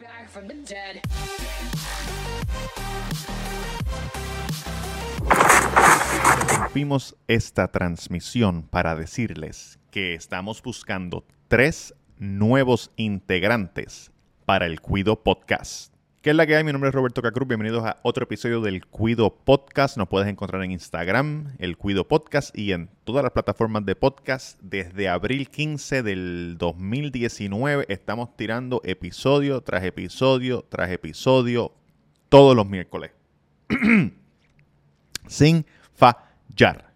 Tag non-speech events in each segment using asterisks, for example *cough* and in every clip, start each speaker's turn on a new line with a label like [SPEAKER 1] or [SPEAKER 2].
[SPEAKER 1] back
[SPEAKER 2] esta transmisión para decirles que estamos buscando tres nuevos integrantes para el Cuido Podcast. ¿Qué es la que hay? Mi nombre es Roberto Cacruz. Bienvenidos a otro episodio del Cuido Podcast. Nos puedes encontrar en Instagram, el Cuido Podcast, y en todas las plataformas de podcast. Desde abril 15 del 2019 estamos tirando episodio tras episodio tras episodio todos los miércoles. *clears throat* Sin fallar.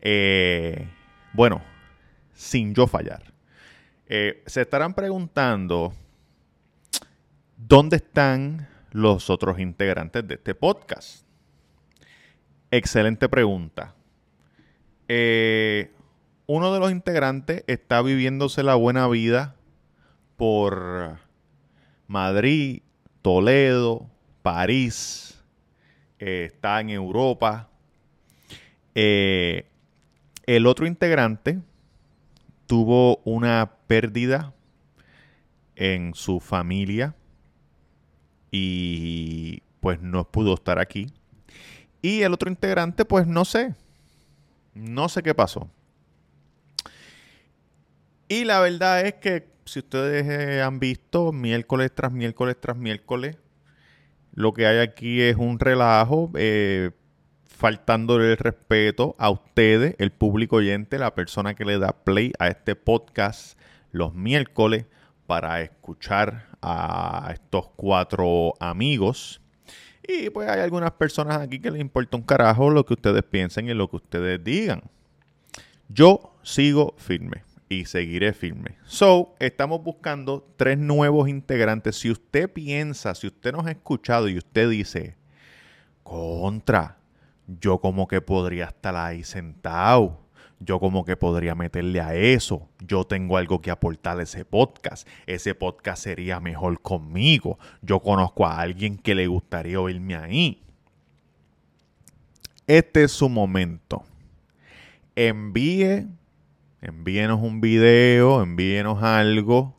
[SPEAKER 2] Eh, bueno, sin yo fallar. Eh, se estarán preguntando dónde están los otros integrantes de este podcast. Excelente pregunta. Eh, uno de los integrantes está viviéndose la buena vida por Madrid, Toledo, París, eh, está en Europa. Eh, el otro integrante tuvo una pérdida en su familia y pues no pudo estar aquí. Y el otro integrante, pues no sé, no sé qué pasó. Y la verdad es que si ustedes eh, han visto miércoles tras miércoles tras miércoles, lo que hay aquí es un relajo, eh, faltándole el respeto a ustedes, el público oyente, la persona que le da play a este podcast los miércoles para escuchar a estos cuatro amigos. Y pues hay algunas personas aquí que les importa un carajo lo que ustedes piensen y lo que ustedes digan. Yo sigo firme y seguiré firme. So, estamos buscando tres nuevos integrantes. Si usted piensa, si usted nos ha escuchado y usted dice, contra, yo como que podría estar ahí sentado. Yo como que podría meterle a eso. Yo tengo algo que aportar a ese podcast. Ese podcast sería mejor conmigo. Yo conozco a alguien que le gustaría oírme ahí. Este es su momento. Envíe, envíenos un video, envíenos algo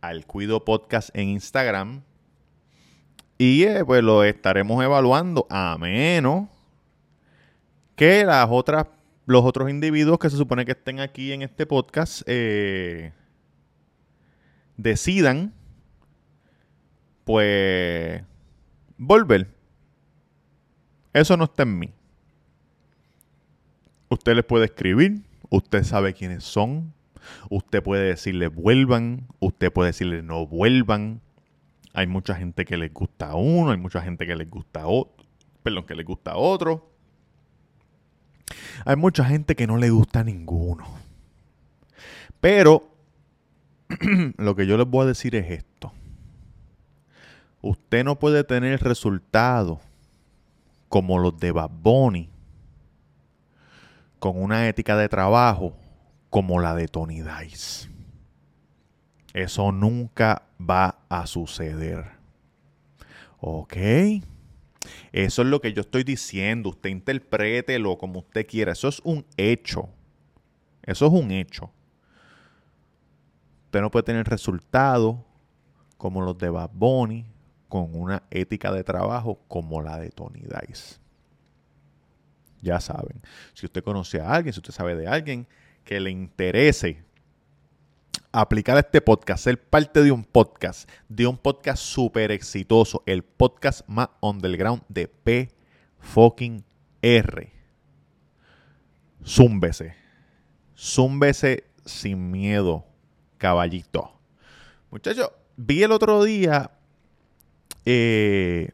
[SPEAKER 2] al Cuido Podcast en Instagram. Y eh, pues lo estaremos evaluando a menos que las otras los otros individuos que se supone que estén aquí en este podcast eh, decidan, pues, volver. Eso no está en mí. Usted les puede escribir, usted sabe quiénes son, usted puede decirle vuelvan, usted puede decirle no vuelvan. Hay mucha gente que les gusta a uno, hay mucha gente que les gusta a otro, perdón, que les gusta a otro. Hay mucha gente que no le gusta ninguno. Pero *clears throat* lo que yo les voy a decir es esto. Usted no puede tener resultados como los de Bad Bunny con una ética de trabajo como la de Tony Dice. Eso nunca va a suceder. ¿Ok? Eso es lo que yo estoy diciendo. Usted interprételo como usted quiera. Eso es un hecho. Eso es un hecho. Usted no puede tener resultados como los de Bad Bunny con una ética de trabajo como la de Tony Dice. Ya saben. Si usted conoce a alguien, si usted sabe de alguien que le interese aplicar este podcast, ser parte de un podcast, de un podcast súper exitoso, el podcast más underground de P fucking R. Zúmbese. Zúmbese sin miedo, caballito. Muchachos, vi el otro día. Eh,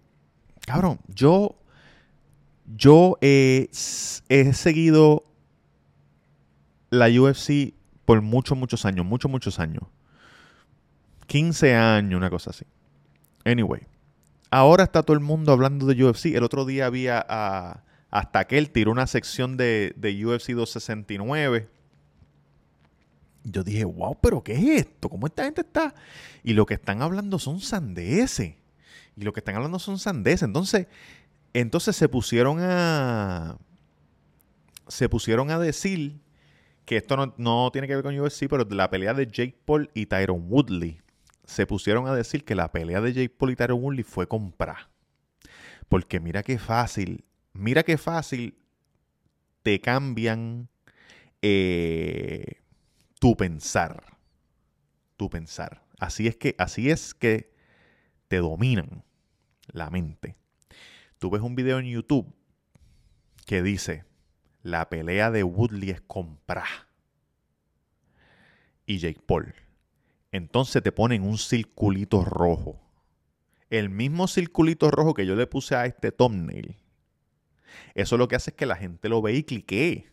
[SPEAKER 2] cabrón, yo. Yo he seguido la UFC por muchos, muchos años, muchos, muchos años. 15 años, una cosa así. Anyway, ahora está todo el mundo hablando de UFC. El otro día había hasta que él tiró una sección de, de UFC 269. Yo dije, wow, pero ¿qué es esto? ¿Cómo esta gente está? Y lo que están hablando son sandeces. Y lo que están hablando son sandeces. Entonces, entonces se pusieron a. Se pusieron a decir que esto no, tiene que ver con UFC, pero la pelea de Jake Paul y Tyron Woodley. se pusieron a decir que la pelea de Jake Paul y Tyron Woodley fue comprar. Porque mira qué fácil, mira qué fácil te cambian eh, tu pensar. Tu pensar. Así es que, así es que te dominan la mente. Tú ves un video en YouTube que dice, la pelea de Woodley es comprar. Y Jake Paul. Entonces te ponen un circulito rojo. El mismo circulito rojo que yo le puse a este thumbnail. Eso lo que hace es que la gente lo ve y cliquee.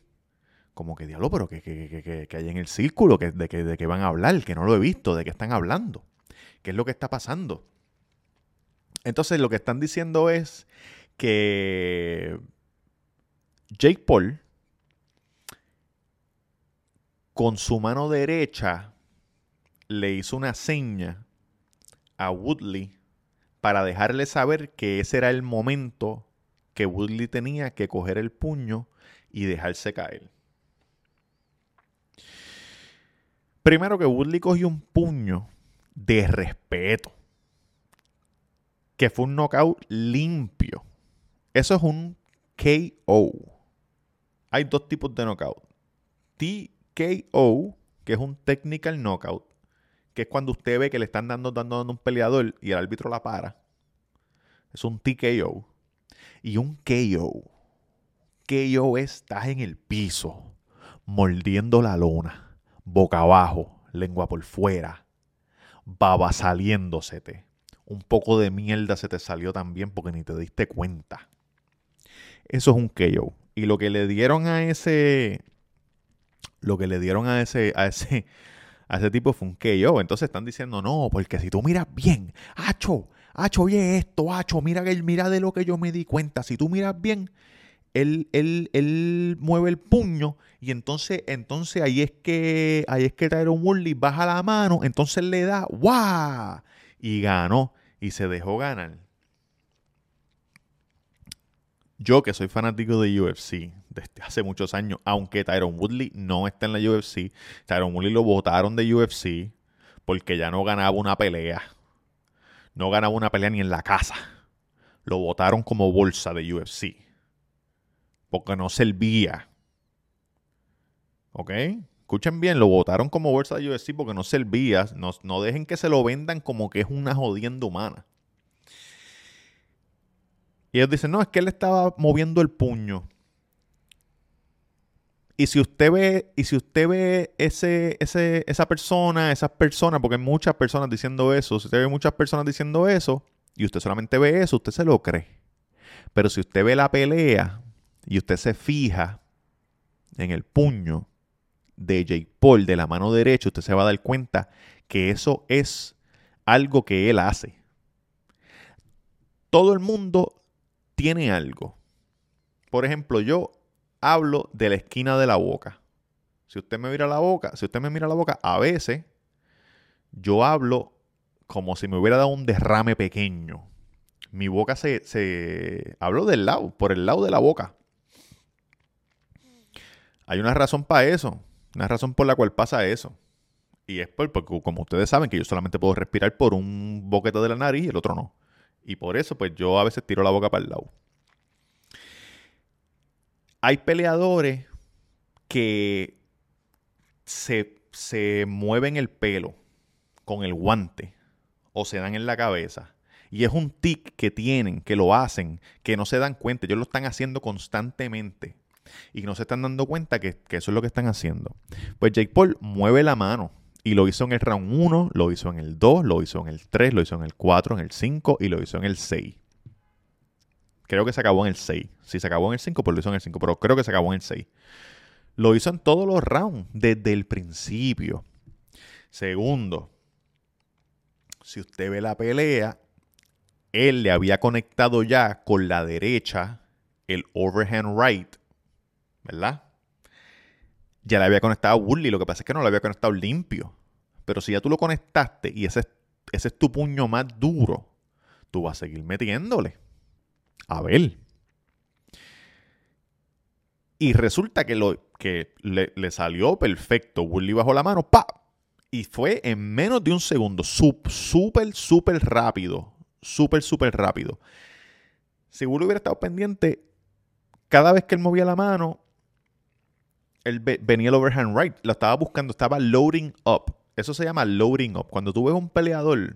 [SPEAKER 2] Como que diablo, pero que, que, hay en el círculo, que, de, que, de que van a hablar, que no lo he visto, de qué están hablando. ¿Qué es lo que está pasando? Entonces lo que están diciendo es que Jake Paul con su mano derecha le hizo una seña a Woodley para dejarle saber que ese era el momento que Woodley tenía que coger el puño y dejarse caer. Primero que Woodley cogió un puño de respeto que fue un knockout limpio. Eso es un KO. Hay dos tipos de knockout. TKO, que es un technical knockout, que es cuando usted ve que le están dando, dando, dando un peleador y el árbitro la para. Es un TKO. Y un KO. KO es estás en el piso, mordiendo la lona, boca abajo, lengua por fuera, baba saliéndosete un poco de mierda se te salió también porque ni te diste cuenta. Eso es un KO. Y lo que le dieron a ese. Lo que le dieron a ese. a ese. a ese tipo fue un KO. Entonces están diciendo, no, porque si tú miras bien, Hacho, Hacho, oye esto, Hacho, mira, mira de lo que yo me di cuenta. Si tú miras bien, él, él, él, mueve el puño y entonces, entonces ahí es que ahí es que Tyron Woodley baja la mano, entonces le da ¡guau! y ganó y se dejó ganar. Yo que soy fanático de UFC desde hace muchos años, aunque Tyron Woodley no está en la UFC, Tyron Woodley lo votaron de UFC porque ya no ganaba una pelea. No ganaba una pelea ni en la casa. Lo votaron como bolsa de UFC. Porque no servía. ¿Ok? escuchen bien, lo votaron como bolsa de UFC porque no servía. No, no dejen que se lo vendan como que es una jodienda humana. Y ellos dicen, no, es que él estaba moviendo el puño. Y si usted ve, y si usted ve ese, ese, esa persona, esas personas, porque hay muchas personas diciendo eso, si usted ve muchas personas diciendo eso, y usted solamente ve eso, usted se lo cree. Pero si usted ve la pelea y usted se fija en el puño, de Jake Paul de la mano derecha, usted se va a dar cuenta que eso es algo que él hace. Todo el mundo tiene algo. Por ejemplo, yo hablo de la esquina de la boca. Si usted me mira la boca, si usted me mira la boca, a veces yo hablo como si me hubiera dado un derrame pequeño. Mi boca se, se hablo del lado, por el lado de la boca. Hay una razón para eso. Una razón por la cual pasa eso. Y es porque, como ustedes saben, que yo solamente puedo respirar por un boquete de la nariz y el otro no. Y por eso, pues yo a veces tiro la boca para el lado. Hay peleadores que se, se mueven el pelo con el guante o se dan en la cabeza. Y es un tic que tienen, que lo hacen, que no se dan cuenta. Ellos lo están haciendo constantemente y no se están dando cuenta que, eso es lo que están haciendo. Pues Jake Paul mueve la mano y lo hizo en el round 1, lo hizo en el 2, lo hizo en el 3, lo hizo en el 4, en el 5 y lo hizo en el 6. Creo que se acabó en el 6. Si se acabó en el 5, pues lo hizo en el 5, pero creo que se acabó en el 6. Lo hizo en todos los rounds, desde el principio. Segundo, si usted ve la pelea, él le había conectado ya con la derecha el overhand right ¿verdad? Ya le había conectado a Woodley, lo que pasa es que no lo había conectado limpio. Pero si ya tú lo conectaste y ese es tu puño más duro, tú vas a seguir metiéndole. A ver. Y resulta que, lo, que le, salió perfecto. Woodley bajó la mano, ¡pa! Y fue en menos de un segundo. Súper, súper rápido. Súper, súper rápido. Si Bull hubiera estado pendiente, cada vez que él movía la mano, él venía el overhand right. Lo estaba buscando, estaba loading up. Eso se llama loading up. Cuando tú ves un peleador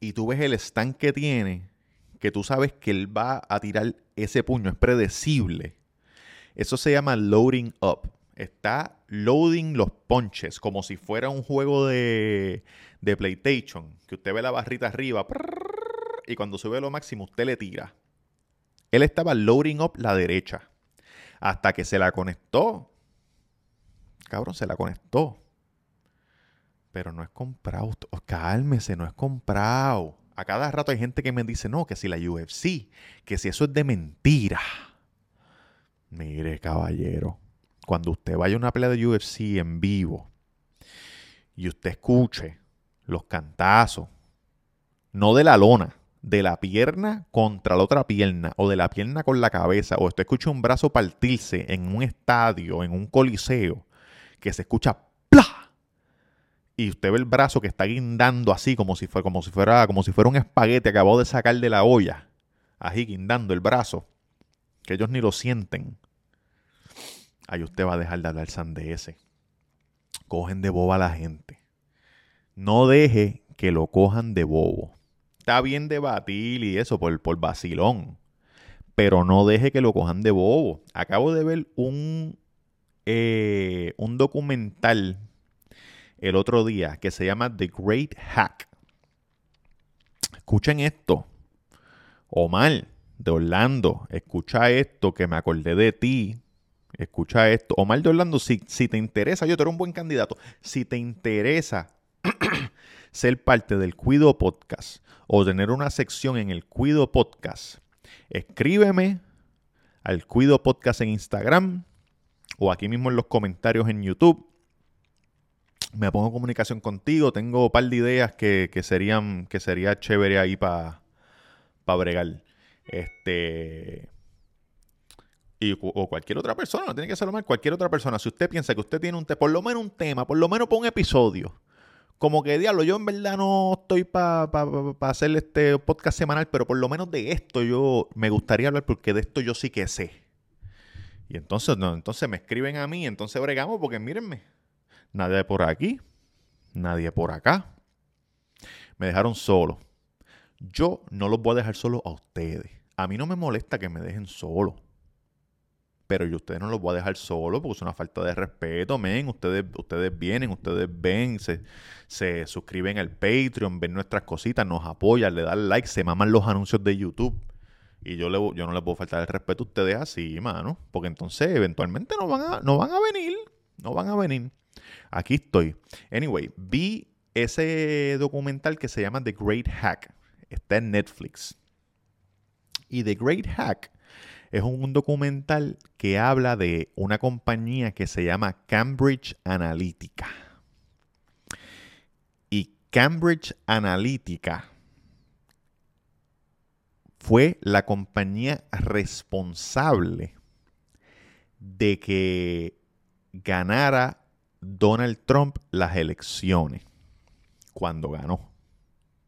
[SPEAKER 2] y tú ves el stand que tiene, que tú sabes que él va a tirar ese puño, es predecible. Eso se llama loading up. Está loading los ponches como si fuera un juego de, de PlayStation, que usted ve la barrita arriba y cuando sube lo máximo usted le tira. Él estaba loading up la derecha hasta que se la conectó. Cabrón, se la conectó. Pero no es comprado. Cálmese, no es comprado. A cada rato hay gente que me dice, no, que si la UFC, que si eso es de mentira. Mire, caballero, cuando usted vaya a una pelea de UFC en vivo y usted escuche los cantazos, no de la lona, de la pierna contra la otra pierna, o de la pierna con la cabeza, o usted escucha un brazo partirse en un estadio, en un coliseo, que se escucha. Y usted ve el brazo que está guindando así, como si, fuera, como si, fuera, como si fuera un espaguete acabado de sacar de la olla. Así guindando el brazo. Que ellos ni lo sienten. Ahí usted va a dejar de hablar ese. Cogen de boba a la gente. No deje que lo cojan de bobo. Está bien debatir y eso por, por vacilón. Pero no deje que lo cojan de bobo. Acabo de ver un, eh, un documental el otro día que se llama The Great Hack. Escuchen esto. Omar de Orlando, escucha esto que me acordé de ti. Escucha esto. Omar de Orlando, si, si te interesa, yo te un buen candidato. Si te interesa *clears throat* ser parte del Cuido Podcast o tener una sección en el Cuido Podcast, escríbeme al Cuido Podcast en Instagram o aquí mismo en los comentarios en YouTube. Me pongo en comunicación contigo. Tengo un par de ideas que, serían que sería chévere ahí para pa bregar. Este. Y, o cualquier otra persona, no tiene que ser mal, cualquier otra persona. Si usted piensa que usted tiene un por lo menos un tema, por lo menos por un episodio como que diablo, yo en verdad no estoy para hacer este podcast semanal, pero por lo menos de esto yo me gustaría hablar porque de esto yo sí que sé. Y entonces, no, entonces me escriben a mí, entonces bregamos porque mírenme, nadie por aquí, nadie por acá. Me dejaron solo. Yo no los voy a dejar solo a ustedes. A mí no me molesta que me dejen solo pero yo ustedes no los voy a dejar solo porque es una falta de respeto, men. Ustedes, ustedes vienen, ustedes ven, se, se suscriben al Patreon, ven nuestras cositas, nos apoyan, le dan like, se maman los anuncios de YouTube. Y yo, le, yo no les puedo faltar el respeto a ustedes así, mano. Porque entonces eventualmente no van a, no van a venir. No van a venir. Aquí estoy. Anyway, vi ese documental que se llama The Great Hack. Está en Netflix. Y The Great Hack es un documental que habla de una compañía que se llama Cambridge Analytica. Y Cambridge Analytica fue la compañía responsable de que ganara Donald Trump las elecciones cuando ganó.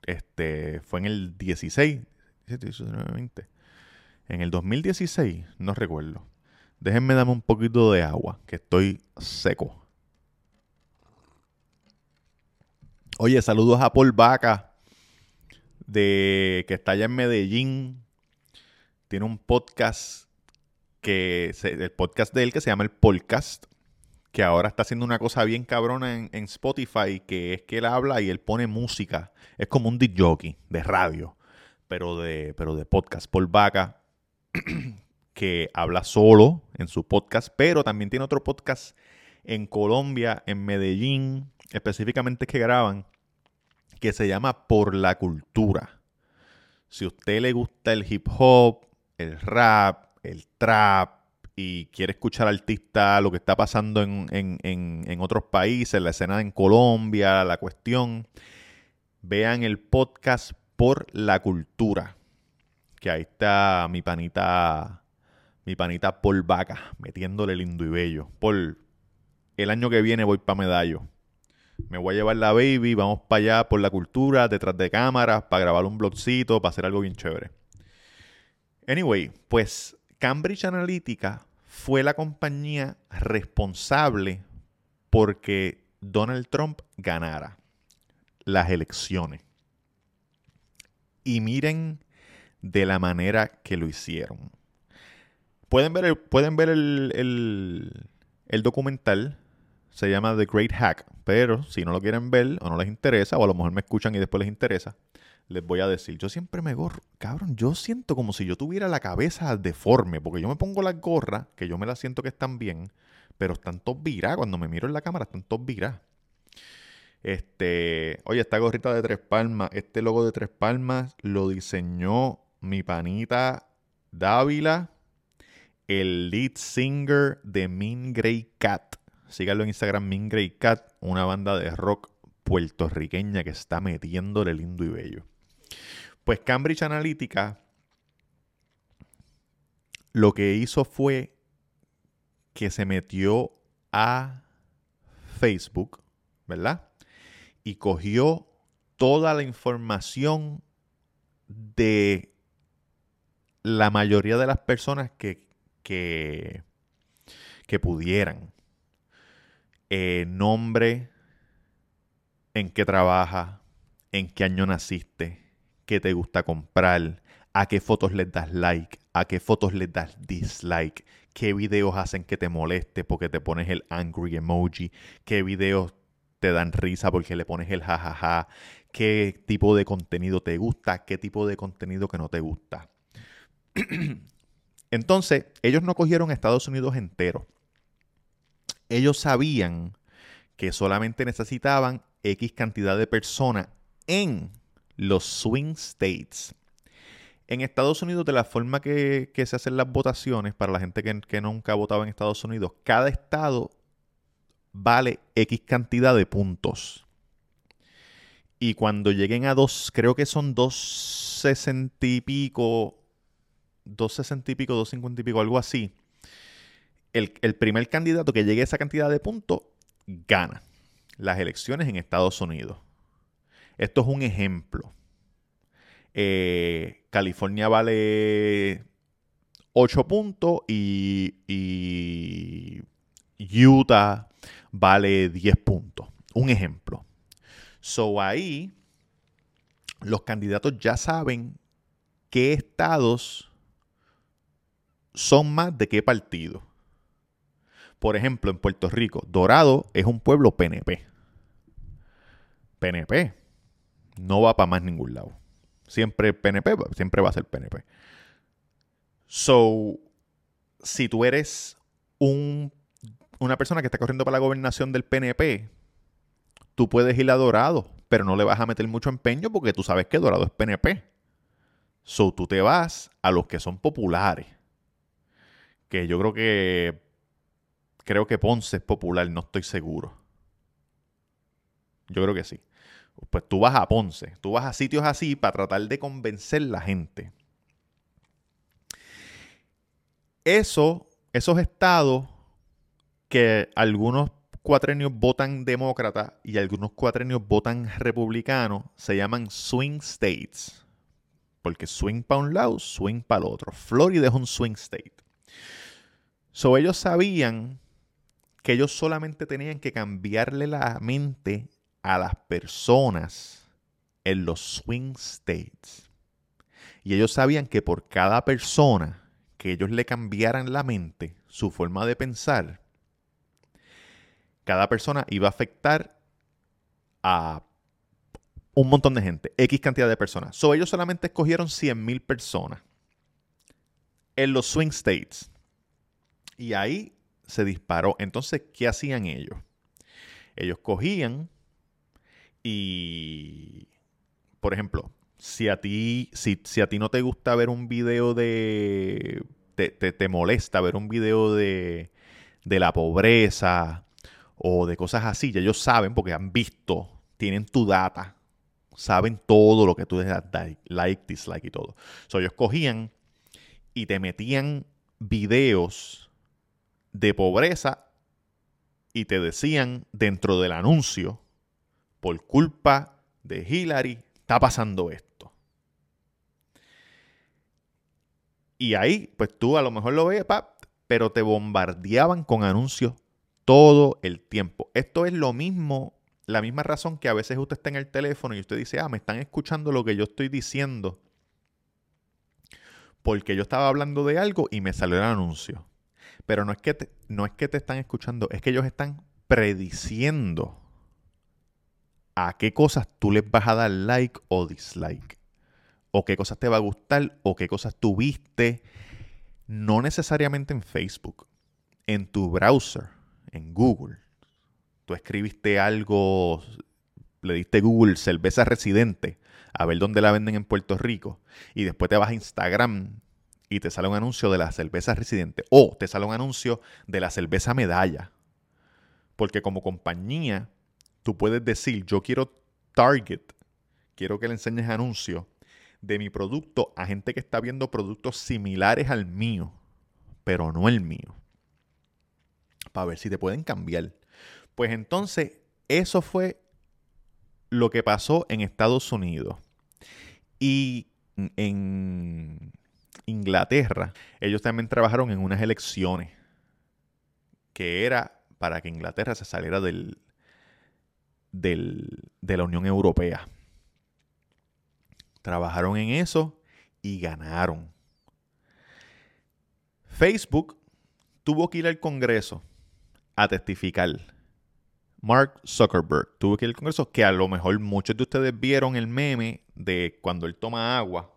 [SPEAKER 2] Este fue en el 16, 17, 20. En el 2016, no recuerdo. Déjenme darme un poquito de agua, que estoy seco. Oye, saludos a Paul Vaca, de, que está allá en Medellín. Tiene un podcast que el podcast de él que se llama el Podcast, que ahora está haciendo una cosa bien cabrona en, Spotify, que es que él habla y él pone música. Es como un disc jockey de radio, pero de, pero de podcast. Paul Vaca, *clears throat* que habla solo en su podcast, pero también tiene otro podcast en Colombia, en Medellín, específicamente que graban, que se llama Por la Cultura. Si a usted le gusta el hip hop, el rap, el trap y quiere escuchar artistas, lo que está pasando en, en otros países, la escena en Colombia, la cuestión, vean el podcast Por la Cultura que ahí está mi panita, mi panita Paul Vaca, metiéndole lindo y bello. Por el año que viene voy para Medallo. Me voy a llevar la baby, vamos para allá por la cultura, detrás de cámaras, para grabar un blogcito, para hacer algo bien chévere. Anyway, pues Cambridge Analytica fue la compañía responsable porque Donald Trump ganara las elecciones. Y miren de la manera que lo hicieron. Pueden ver el, pueden ver el, el documental. Se llama The Great Hack. Pero si no lo quieren ver o no les interesa, o a lo mejor me escuchan y después les interesa, les voy a decir, yo siempre me gorro, cabrón, yo siento como si yo tuviera la cabeza deforme, porque yo me pongo las gorras, que yo me las siento que están bien, pero están todos viradas, cuando me miro en la cámara están todos viradas. Este, oye, esta gorrita de tres palmas, este logo de tres palmas lo diseñó mi panita Dávila, el lead singer de Mean Grey Cat. Síganlo en Instagram, Mean Grey Cat, una banda de rock puertorriqueña que está metiéndole lindo y bello. Pues Cambridge Analytica lo que hizo fue que se metió a Facebook, ¿verdad? Y cogió toda la información de la mayoría de las personas que, que, pudieran. Eh, nombre, en qué trabaja, en qué año naciste, qué te gusta comprar, a qué fotos les das like, a qué fotos les das dislike, qué videos hacen que te moleste porque te pones el angry emoji, qué videos te dan risa porque le pones el jajaja, qué tipo de contenido te gusta, qué tipo de contenido que no te gusta. *clears throat* Entonces, ellos no cogieron Estados Unidos entero. Ellos sabían que solamente necesitaban X cantidad de personas en los swing states. En Estados Unidos, de la forma que, se hacen las votaciones, para la gente que, que nunca ha votado en Estados Unidos, cada estado vale X cantidad de puntos. Y cuando lleguen a dos, creo que son dos sesenta y pico 260 y pico, 250 y pico, algo así, el, primer candidato que llegue a esa cantidad de puntos gana las elecciones en Estados Unidos. Esto es un ejemplo. Eh, California vale 8 puntos y, y, Utah vale 10 puntos. Un ejemplo. So ahí los candidatos ya saben qué estados son más de qué partido. Por ejemplo, en Puerto Rico, Dorado es un pueblo PNP. PNP. No va para más ningún lado. Siempre PNP, siempre va a ser PNP. So, si tú eres un, una persona que está corriendo para la gobernación del PNP, tú puedes ir a Dorado, pero no le vas a meter mucho empeño porque tú sabes que Dorado es PNP. So, tú te vas a los que son populares que yo creo que creo que Ponce es popular, no estoy seguro. Yo creo que sí. Pues tú vas a Ponce, tú vas a sitios así para tratar de convencer la gente. Eso, esos estados que algunos cuatrenios votan demócrata y algunos cuatrenios votan republicano se llaman swing states. Porque swing para un lado, swing para el otro. Florida es un swing state. So ellos sabían que ellos solamente tenían que cambiarle la mente a las personas en los swing states. Y ellos sabían que por cada persona que ellos le cambiaran la mente, su forma de pensar, cada persona iba a afectar a un montón de gente, X cantidad de personas. So ellos solamente escogieron 100.000 personas en los swing states. Y ahí se disparó. Entonces, ¿qué hacían ellos? Ellos cogían y, por ejemplo, si a ti, si, a ti no te gusta ver un video de. Te, te, molesta ver un video de, de la pobreza o de cosas así, ya ellos saben porque han visto, tienen tu data, saben todo lo que tú das like, dislike y todo. So, ellos cogían y te metían videos de pobreza y te decían dentro del anuncio por culpa de Hillary está pasando esto. Y ahí, pues tú a lo mejor lo ves, pero te bombardeaban con anuncios todo el tiempo. Esto es lo mismo, la misma razón que a veces usted está en el teléfono y usted dice, ah, me están escuchando lo que yo estoy diciendo. Porque yo estaba hablando de algo y me salió el anuncio. Pero no es que te, no es que te están escuchando, es que ellos están prediciendo a qué cosas tú les vas a dar like o dislike. O qué cosas te va a gustar o qué cosas tuviste. No necesariamente en Facebook. En tu browser, en Google. Tú escribiste algo, le diste Google cerveza residente a ver dónde la venden en Puerto Rico. Y después te vas a Instagram y te sale un anuncio de la cerveza residente. O te sale un anuncio de la cerveza medalla. Porque como compañía, tú puedes decir, yo quiero target, quiero que le enseñes anuncios de mi producto a gente que está viendo productos similares al mío, pero no el mío. Para ver si te pueden cambiar. Pues entonces, eso fue lo que pasó en Estados Unidos. Y en Inglaterra, ellos también trabajaron en unas elecciones que era para que Inglaterra se saliera del, de la Unión Europea. Trabajaron en eso y ganaron. Facebook tuvo que ir al Congreso a testificar. Mark Zuckerberg tuvo que ir al Congreso, que a lo mejor muchos de ustedes vieron el meme de cuando él toma agua,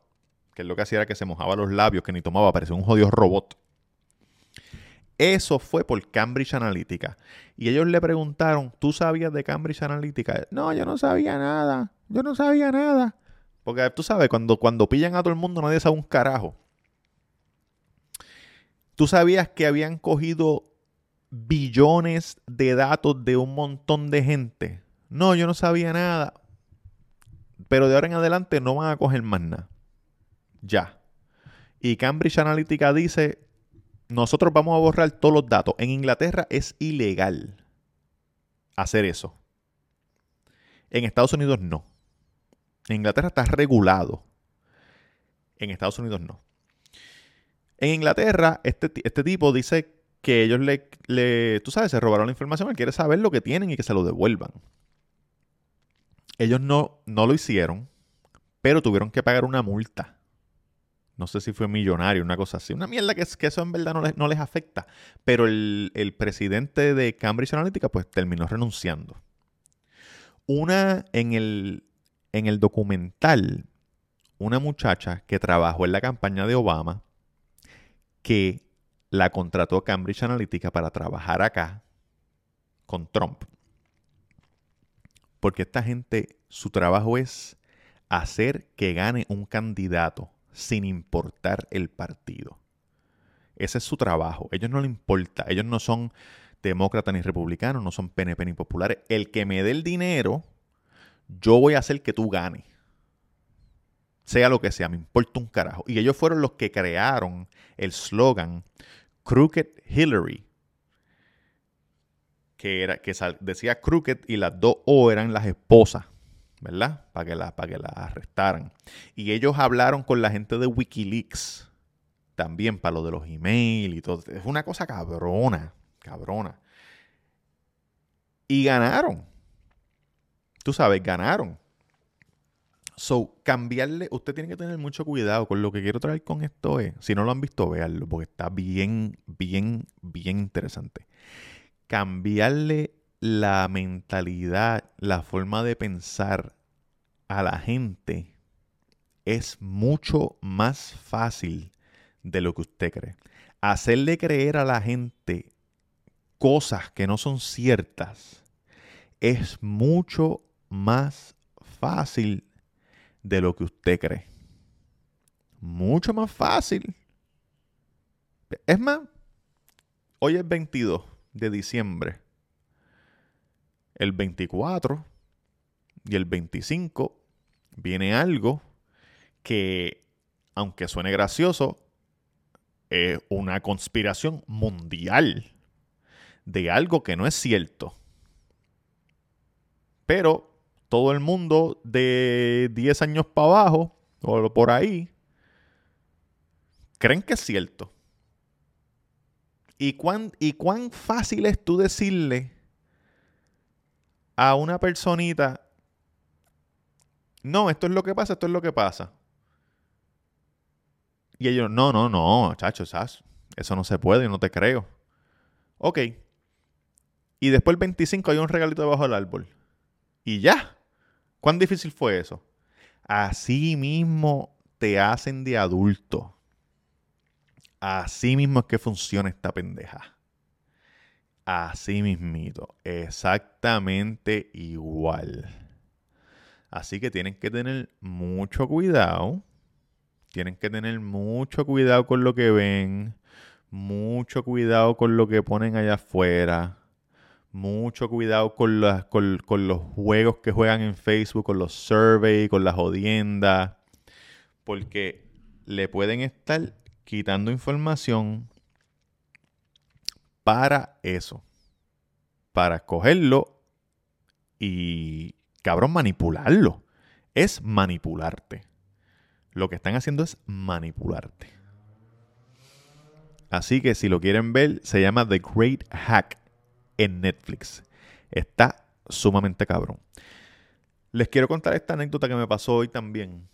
[SPEAKER 2] que es lo que hacía era que se mojaba los labios, que ni tomaba, parecía un jodido robot. Eso fue por Cambridge Analytica. Y ellos le preguntaron, ¿tú sabías de Cambridge Analytica? No, yo no sabía nada. Yo no sabía nada. Porque tú sabes, cuando, cuando pillan a todo el mundo nadie sabe un carajo. ¿Tú sabías que habían cogido billones de datos de un montón de gente? No, yo no sabía nada. Pero de ahora en adelante no van a coger más nada. Ya. Y Cambridge Analytica dice, nosotros vamos a borrar todos los datos. En Inglaterra es ilegal hacer eso. En Estados Unidos no. En Inglaterra está regulado. En Estados Unidos no. En Inglaterra, este, este tipo dice que ellos le, le, tú sabes, se robaron la información, él quiere saber lo que tienen y que se lo devuelvan. Ellos no, no lo hicieron, pero tuvieron que pagar una multa no sé si fue millonario, una cosa así. Una mierda que, que eso en verdad no les, no les afecta. Pero el, el, presidente de Cambridge Analytica pues terminó renunciando. Una en el, en el documental, una muchacha que trabajó en la campaña de Obama, que la contrató Cambridge Analytica para trabajar acá con Trump. Porque esta gente, su trabajo es hacer que gane un candidato sin importar el partido. Ese es su trabajo. ellos no le importa. Ellos no son demócratas ni republicanos, no son PNP ni populares. El que me dé el dinero, yo voy a hacer que tú ganes. Sea lo que sea, me importa un carajo. Y ellos fueron los que crearon el slogan Crooked Hillary. Que, era, que decía Crooked y las dos O eran las esposas ¿verdad? Para que, la, que la arrestaran. Y ellos hablaron con la gente de Wikileaks también para lo de los emails y todo. Es una cosa cabrona, cabrona. Y ganaron. Tú sabes, ganaron. So, cambiarle, usted tiene que tener mucho cuidado con lo que quiero traer con esto es, si no lo han visto, véanlo, porque está bien, bien, bien interesante. Cambiarle la mentalidad, la forma de pensar a la gente es mucho más fácil de lo que usted cree. Hacerle creer a la gente cosas que no son ciertas es mucho más fácil de lo que usted cree. Mucho más fácil. Es más, hoy es 22 de diciembre el 24 y el 25 viene algo que, aunque suene gracioso, es una conspiración mundial de algo que no es cierto. Pero todo el mundo de 10 años para abajo, o por ahí, creen que es cierto. ¿Y cuán, ¿Y cuán fácil es tú decirle a una personita, no, esto es lo que pasa, esto es lo que pasa? Y ellos, no, no, no, chacho, eso no se puede, yo no te creo. Ok. Y después el 25 hay un regalito debajo del árbol. Y ya. ¿Cuán difícil fue eso? Así mismo te hacen de adulto. Así mismo es que funciona esta pendeja. Así mismito. Exactamente igual. Así que tienen que tener mucho cuidado. Tienen que tener mucho cuidado con lo que ven. Mucho cuidado con lo que ponen allá afuera. Mucho cuidado con, con, los juegos que juegan en Facebook, con los surveys, con las jodiendas. Porque le pueden estar quitando información para eso. Para escogerlo y, cabrón, manipularlo. Es manipularte. Lo que están haciendo es manipularte. Así que si lo quieren ver, se llama The Great Hack en Netflix. Está sumamente cabrón. Les quiero contar esta anécdota que me pasó hoy también.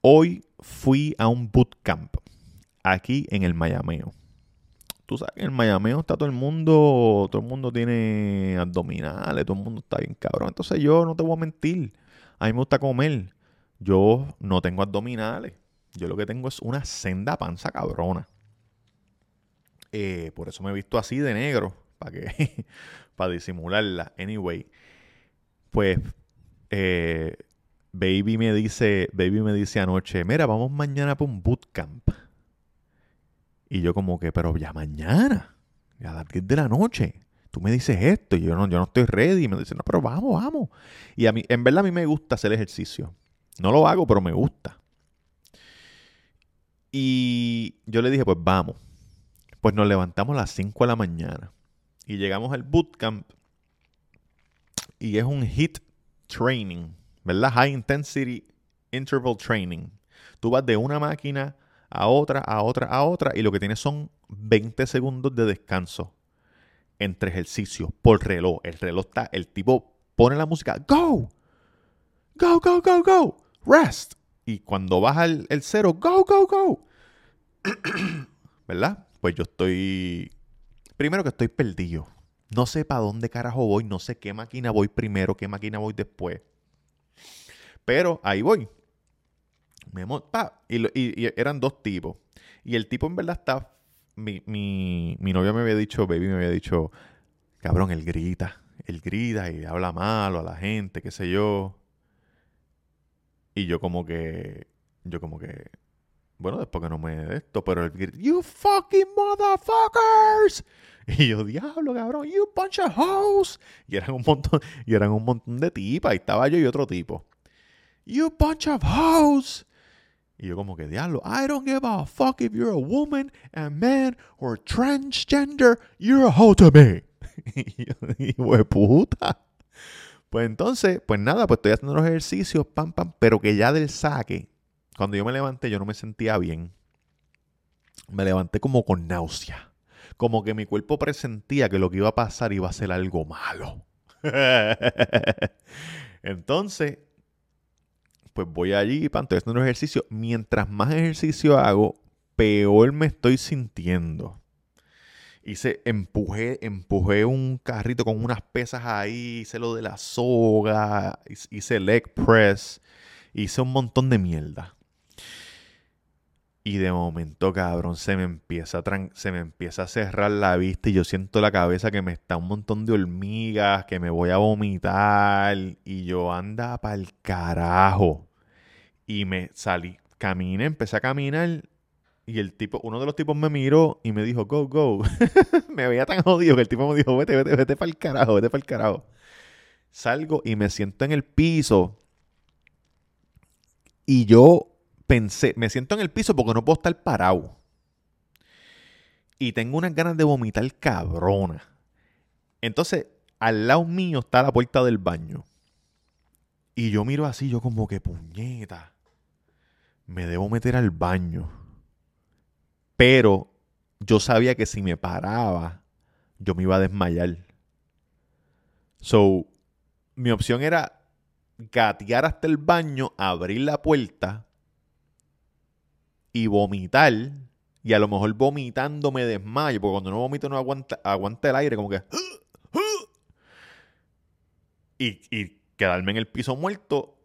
[SPEAKER 2] Hoy fui a un bootcamp aquí en el Mayameo. Tú sabes en Mayameo está todo el mundo, todo el mundo tiene abdominales, todo el mundo está bien cabrón. Entonces yo no te voy a mentir, a mí me gusta comer. Yo no tengo abdominales. Yo lo que tengo es una senda panza cabrona. Eh, por eso me he visto así de negro, *laughs* para que para disimularla. Anyway, pues eh, Baby me dice, Baby me dice anoche, mira, vamos mañana para un bootcamp. Y yo como que, pero ya mañana, a las 10 de la noche, tú me dices esto, y yo no, yo no estoy ready. Y me dice, no, pero vamos, vamos. Y a mí, en verdad a mí me gusta hacer ejercicio. No lo hago, pero me gusta. Y yo le dije, pues vamos. Pues nos levantamos a las 5 de la mañana. Y llegamos al bootcamp. Y es un HIT training. ¿verdad? High Intensity Interval Training. Tú vas de una máquina a otra, a otra, a otra y lo que tienes son 20 segundos de descanso entre ejercicios por reloj. El reloj está, el tipo pone la música, go, go, go, go, go, rest. Y cuando baja el cero, go, go, go. *clears throat* ¿Verdad? Pues yo estoy, primero que estoy perdido. No sé para dónde carajo voy, no sé qué máquina voy primero, qué máquina voy después. Pero ahí voy. Me y, eran dos tipos. Y el tipo en verdad está. Mi, mi, mi novia me había dicho, baby me había dicho, cabrón, él grita. Él grita y habla malo a la gente, qué sé yo. Y yo como que. Yo como que. Bueno, después que no me de esto, pero él grita, You fucking motherfuckers. *laughs* Y yo, diablo, cabrón, you bunch of hoes. Y eran un montón, y eran un montón de tipas. Y estaba yo y otro tipo. You bunch of hoes. Y yo como que, diablo, I don't give a fuck if you're a woman, a man, or transgender, you're a hoe to me. *laughs* y yo, puta. Pues entonces, pues nada, pues estoy haciendo los ejercicios, pam, pam, pero que ya del saque, cuando yo me levanté, yo no me sentía bien. Me levanté como con náusea. Como que mi cuerpo presentía que lo que iba a pasar iba a ser algo malo. *laughs* entonces, pues voy allí, pan, estoy haciendo un ejercicio. Mientras más ejercicio hago, peor me estoy sintiendo. Hice, empujé, empujé un carrito con unas pesas ahí, hice lo de la soga, hice leg press, hice un montón de mierda. Y de momento, cabrón, se me empieza a, se me empieza a cerrar la vista y yo siento la cabeza que me está un montón de hormigas, que me voy a vomitar. Y yo anda para el carajo. Y me salí, caminé, empecé a caminar. Y el tipo, uno de los tipos me miró y me dijo, go, go. *laughs* me veía tan jodido que el tipo me dijo, vete, vete, vete para el carajo, vete para el carajo. Salgo y me siento en el piso. Y yo pensé, me siento en el piso porque no puedo estar parado. Y tengo unas ganas de vomitar cabrona. Entonces, al lado mío está la puerta del baño. Y yo miro así, yo como que puñeta. Me debo meter al baño. Pero yo sabía que si me paraba, yo me iba a desmayar. So, mi opción era gatear hasta el baño, abrir la puerta y vomitar. Y a lo mejor vomitando me desmayo, porque cuando no vomito no aguanta, el aire, como que... *gasps* Y, y quedarme en el piso muerto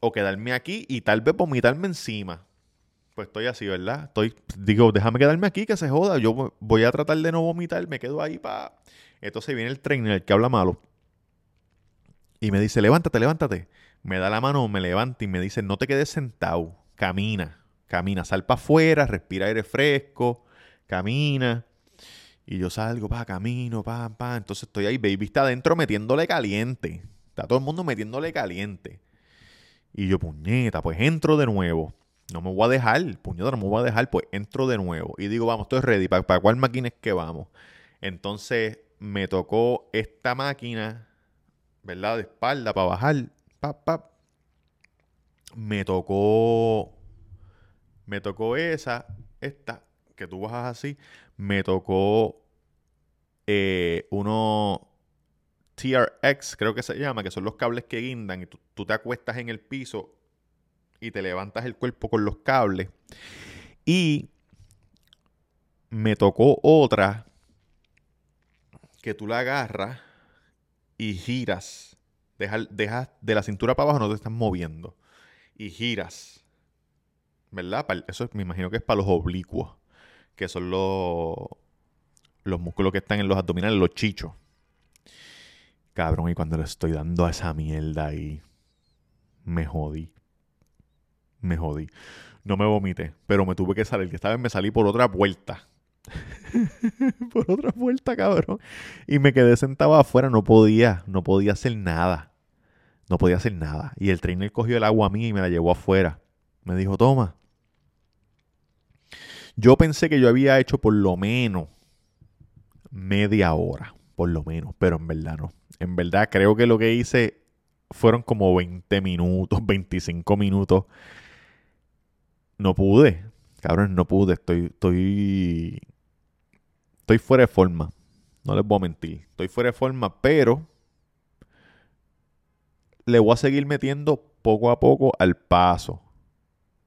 [SPEAKER 2] o quedarme aquí y tal vez vomitarme encima. Pues estoy así, ¿verdad? Estoy, digo, déjame quedarme aquí, que se joda. Yo voy a tratar de no vomitar, me quedo ahí para... Entonces viene el trainer, el que habla malo. Y me dice, levántate, levántate. Me da la mano, me levanta y me dice, no te quedes sentado, camina, camina, sal para afuera, respira aire fresco, camina. Y yo salgo, pa, camino, pa, pa. Entonces estoy ahí, baby está adentro metiéndole caliente. Está todo el mundo metiéndole caliente. Y yo, puñeta, pues entro de nuevo. No me voy a dejar, puñeta, no me voy a dejar, pues entro de nuevo. Y digo, vamos, estoy ready. ¿Para, para cuál máquina es que vamos? Entonces me tocó esta máquina ¿verdad? De espalda para bajar. Me tocó. Me tocó esa, esta, que tú bajas así. Me tocó eh, uno TRX, creo que se llama, que son los cables que guindan y tú, tú te acuestas en el piso y te levantas el cuerpo con los cables. Y me tocó otra que tú la agarras y giras. Dejas de la cintura para abajo, no te estás moviendo. Y giras. ¿Verdad? Eso me imagino que es para los oblicuos, que son los, los músculos que están en los abdominales, los chichos. Cabrón, y cuando le estoy dando a esa mierda ahí, me jodí. Me jodí. No me vomité, pero me tuve que salir, que esta vez me salí por otra vuelta. *laughs* por otra vuelta, cabrón. Y me quedé sentado afuera, no podía, no podía hacer nada. No podía hacer nada. Y el trainer cogió el agua a mí y me la llevó afuera. Me dijo, toma. Yo pensé que yo había hecho por lo menos media hora, por lo menos, pero en verdad no. En verdad creo que lo que hice fueron como 20 minutos, *laughs* 25 minutos. No pude, cabrón, no pude. Estoy, estoy estoy fuera de forma. No les voy a mentir. Estoy fuera de forma, pero le voy a seguir metiendo poco a poco al paso.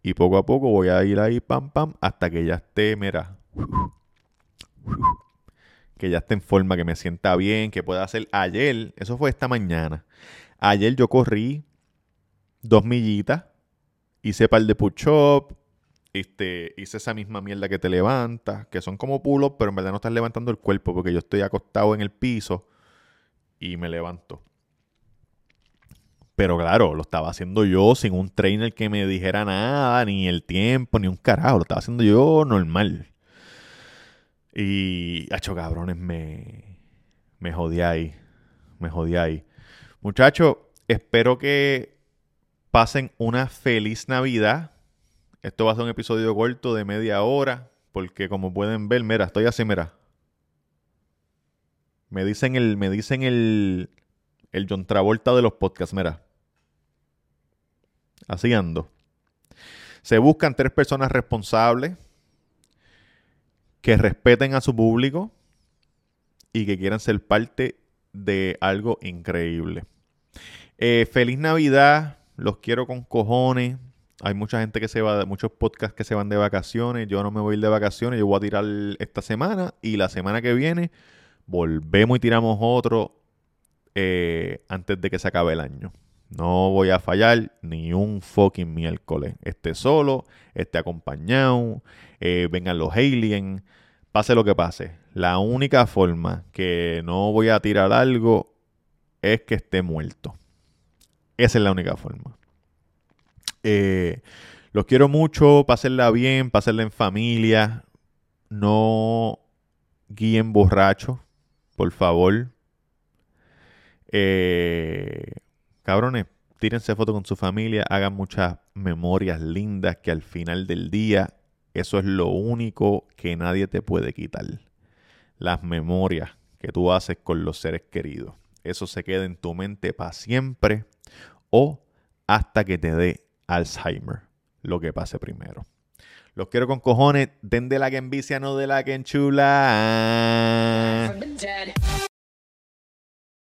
[SPEAKER 2] Y poco a poco voy a ir ahí, pam, pam, hasta que ya esté, mira. Que ya esté en forma, que me sienta bien, que pueda hacer. Ayer, eso fue esta mañana. Ayer yo corrí dos millitas, hice par de push-up, este, hice esa misma mierda que te levanta, que son como pulos, pero en verdad no estás levantando el cuerpo porque yo estoy acostado en el piso y me levanto. Pero claro, lo estaba haciendo yo sin un trainer que me dijera nada, ni el tiempo, ni un carajo. Lo estaba haciendo yo normal. Y, hacho cabrones, me, me jodí ahí. Me jodí ahí. Muchachos, espero que pasen una feliz Navidad esto va a ser un episodio corto de media hora, porque como pueden ver, mira, estoy así, mira. Me dicen el, me dicen el, el John Travolta de los podcasts, mira. Así ando. Se buscan tres personas responsables que respeten a su público y que quieran ser parte de algo increíble. Eh, feliz Navidad, los quiero con cojones. Hay mucha gente que se va, muchos podcasts que se van de vacaciones. Yo no me voy a ir de vacaciones. Yo voy a tirar esta semana y la semana que viene volvemos y tiramos otro eh, antes de que se acabe el año. No voy a fallar ni un fucking miércoles. Esté solo, esté acompañado, eh, vengan los aliens, pase lo que pase. La única forma que no voy a tirar algo es que esté muerto. Esa es la única forma. Eh, los quiero mucho, pásenla bien, pásenla en familia. No guíen borrachos, por favor. Eh, cabrones, tírense fotos con su familia, hagan muchas memorias lindas que al final del día eso es lo único que nadie te puede quitar. Las memorias que tú haces con los seres queridos. Eso se queda en tu mente para siempre o hasta que te dé Alzheimer, lo que pase primero. Los quiero con cojones, den de la que envicia, no de la que enchula.